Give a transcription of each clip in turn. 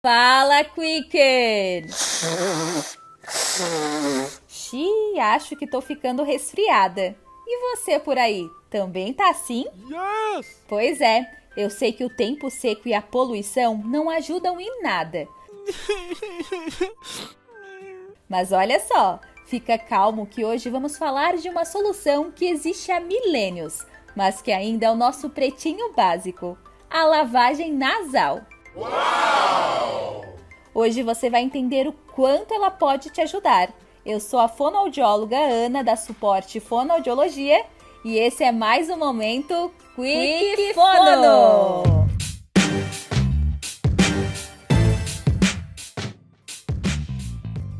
Fala, Quicker! Xiii, acho que tô ficando resfriada. E você por aí, também tá assim? Yes! Pois é, eu sei que o tempo seco e a poluição não ajudam em nada. Mas olha só, fica calmo que hoje vamos falar de uma solução que existe há milênios, mas que ainda é o nosso pretinho básico: a lavagem nasal. Uau! Hoje você vai entender o quanto ela pode te ajudar. Eu sou a fonoaudióloga Ana da Suporte Fonoaudiologia e esse é mais um momento Quick Fono.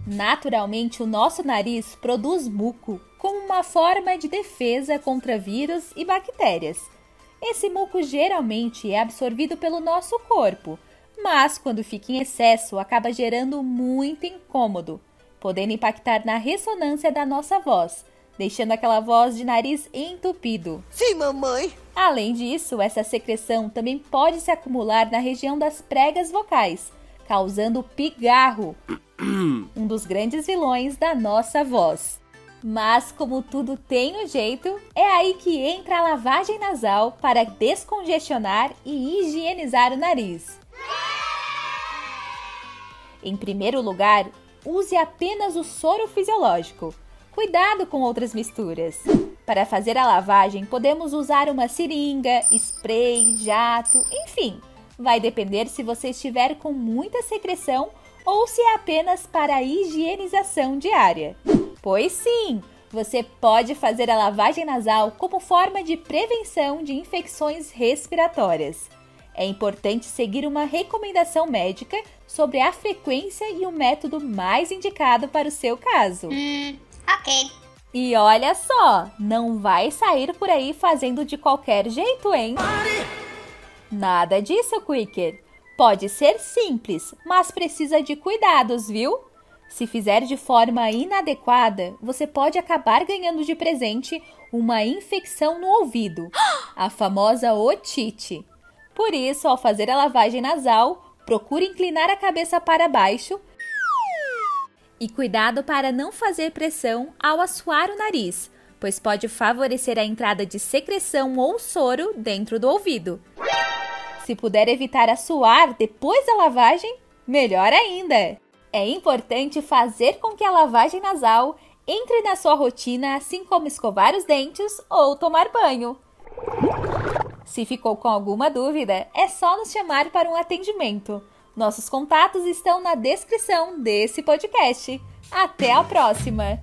Naturalmente, o nosso nariz produz muco como uma forma de defesa contra vírus e bactérias. Esse muco geralmente é absorvido pelo nosso corpo, mas quando fica em excesso acaba gerando muito incômodo, podendo impactar na ressonância da nossa voz, deixando aquela voz de nariz entupido. Sim, mamãe. Além disso, essa secreção também pode se acumular na região das pregas vocais, causando pigarro, um dos grandes vilões da nossa voz. Mas como tudo tem um jeito, é aí que entra a lavagem nasal para descongestionar e higienizar o nariz. Em primeiro lugar, use apenas o soro fisiológico. Cuidado com outras misturas. Para fazer a lavagem, podemos usar uma seringa, spray, jato, enfim. Vai depender se você estiver com muita secreção ou se é apenas para a higienização diária. Pois sim, você pode fazer a lavagem nasal como forma de prevenção de infecções respiratórias. É importante seguir uma recomendação médica sobre a frequência e o método mais indicado para o seu caso. Hum, ok. E olha só, não vai sair por aí fazendo de qualquer jeito, hein? Nada disso, Quicker. Pode ser simples, mas precisa de cuidados, viu? Se fizer de forma inadequada, você pode acabar ganhando de presente uma infecção no ouvido, a famosa otite. Por isso, ao fazer a lavagem nasal, procure inclinar a cabeça para baixo e cuidado para não fazer pressão ao assoar o nariz, pois pode favorecer a entrada de secreção ou soro dentro do ouvido. Se puder evitar assoar depois da lavagem, melhor ainda! É importante fazer com que a lavagem nasal entre na sua rotina, assim como escovar os dentes ou tomar banho. Se ficou com alguma dúvida, é só nos chamar para um atendimento. Nossos contatos estão na descrição desse podcast. Até a próxima!